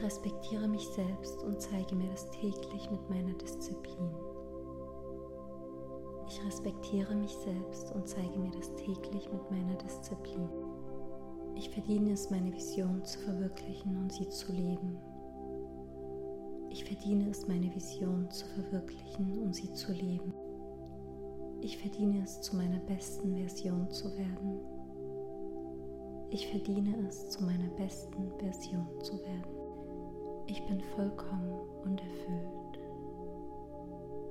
Ich respektiere mich selbst und zeige mir das täglich mit meiner Disziplin. Ich respektiere mich selbst und zeige mir das täglich mit meiner Disziplin. Ich verdiene es, meine Vision zu verwirklichen und sie zu leben. Ich verdiene es, meine Vision zu verwirklichen und sie zu leben. Ich verdiene es, zu meiner besten Version zu werden. Ich verdiene es, zu meiner besten Version zu werden. Ich bin vollkommen und erfüllt.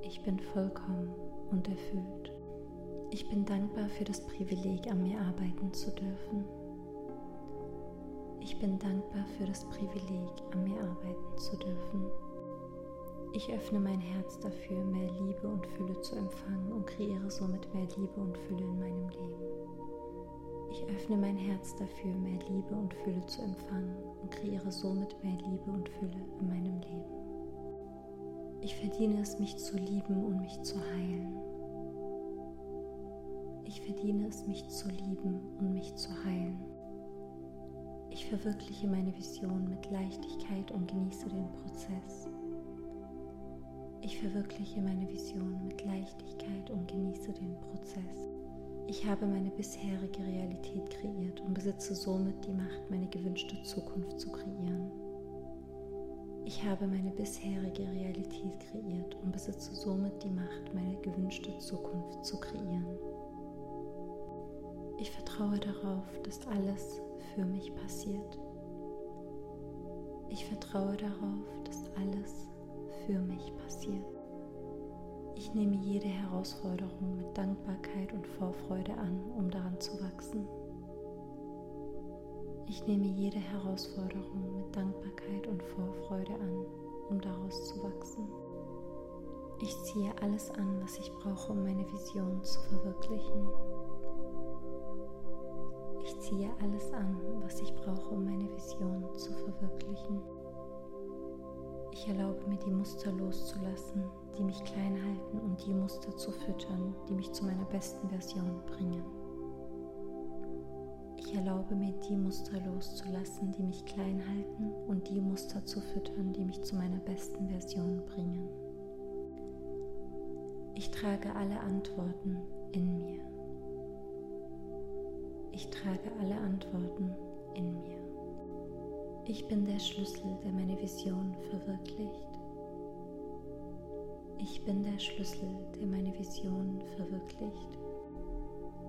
Ich bin vollkommen und erfüllt. Ich bin dankbar für das Privileg, an mir arbeiten zu dürfen. Ich bin dankbar für das Privileg, an mir arbeiten zu dürfen. Ich öffne mein Herz dafür, mehr Liebe und Fülle zu empfangen und kreiere somit mehr Liebe und Fülle in meinem Leben. Öffne mein Herz dafür, mehr Liebe und Fülle zu empfangen und kreiere somit mehr Liebe und Fülle in meinem Leben. Ich verdiene es, mich zu lieben und mich zu heilen. Ich verdiene es, mich zu lieben und mich zu heilen. Ich verwirkliche meine Vision mit Leichtigkeit und genieße den Prozess. Ich verwirkliche meine Vision mit Leichtigkeit und genieße den Prozess. Ich habe meine bisherige Realität kreiert und besitze somit die Macht, meine gewünschte Zukunft zu kreieren. Ich habe meine bisherige Realität kreiert und besitze somit die Macht, meine gewünschte Zukunft zu kreieren. Ich vertraue darauf, dass alles für mich passiert. Ich vertraue darauf, dass alles für mich passiert. Ich nehme jede Herausforderung mit Dankbarkeit und Vorfreude an, um daran zu wachsen. Ich nehme jede Herausforderung mit Dankbarkeit und Vorfreude an, um daraus zu wachsen. Ich ziehe alles an, was ich brauche, um meine Vision zu verwirklichen. Ich ziehe alles an, was ich brauche, um meine Vision zu verwirklichen. Ich erlaube mir die Muster loszulassen, die mich klein halten und die Muster zu füttern, die mich zu meiner besten Version bringen. Ich erlaube mir die Muster loszulassen, die mich klein halten und die Muster zu füttern, die mich zu meiner besten Version bringen. Ich trage alle Antworten in mir. Ich trage alle Antworten in mir. Ich bin der Schlüssel, der meine Vision verwirklicht. Ich bin der Schlüssel, der meine Vision verwirklicht.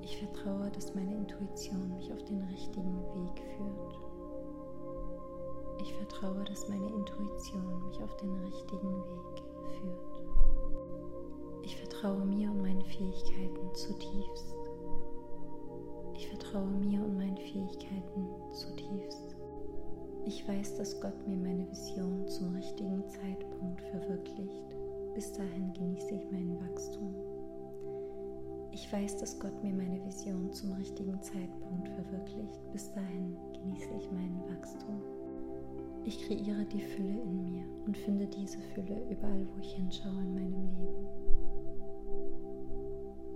Ich vertraue, dass meine Intuition mich auf den richtigen Weg führt. Ich vertraue, dass meine Intuition mich auf den richtigen Weg führt. Ich vertraue mir und meinen Fähigkeiten zutiefst. Ich vertraue mir und meinen Fähigkeiten zutiefst. Ich weiß, dass Gott mir meine Vision zum richtigen Zeitpunkt verwirklicht. Bis dahin genieße ich mein Wachstum. Ich weiß, dass Gott mir meine Vision zum richtigen Zeitpunkt verwirklicht. Bis dahin genieße ich mein Wachstum. Ich kreiere die Fülle in mir und finde diese Fülle überall, wo ich hinschaue in meinem Leben.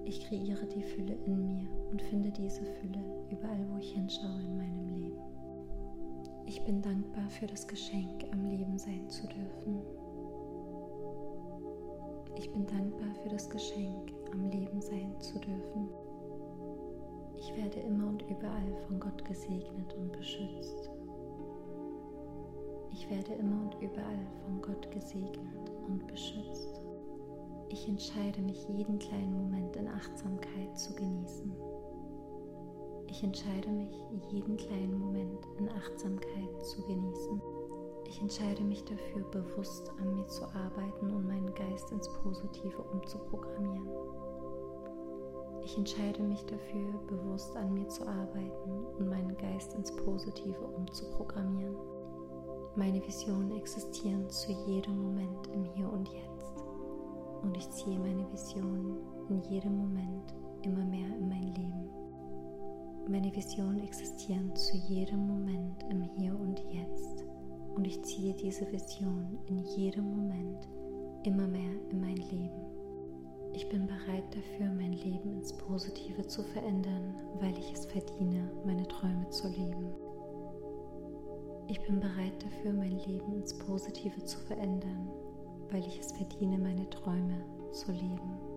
Ich kreiere die Fülle in mir und finde diese Fülle überall, wo ich hinschaue in meinem Leben. Ich bin dankbar für das Geschenk, am Leben sein zu dürfen. Bin dankbar für das Geschenk, am Leben sein zu dürfen. Ich werde immer und überall von Gott gesegnet und beschützt. Ich werde immer und überall von Gott gesegnet und beschützt. Ich entscheide mich jeden kleinen Moment in Achtsamkeit zu genießen. Ich entscheide mich jeden kleinen Moment in Achtsamkeit zu genießen. Ich entscheide mich dafür, bewusst an mir zu arbeiten und meinen Geist ins Positive umzuprogrammieren. Ich entscheide mich dafür, bewusst an mir zu arbeiten und meinen Geist ins Positive umzuprogrammieren. Meine Visionen existieren zu jedem Moment im Hier und Jetzt und ich ziehe meine Visionen in jedem Moment immer mehr in mein Leben. Meine Visionen existieren zu jedem Moment im Hier und und ich ziehe diese Vision in jedem Moment immer mehr in mein Leben. Ich bin bereit dafür, mein Leben ins Positive zu verändern, weil ich es verdiene, meine Träume zu leben. Ich bin bereit dafür, mein Leben ins Positive zu verändern, weil ich es verdiene, meine Träume zu leben.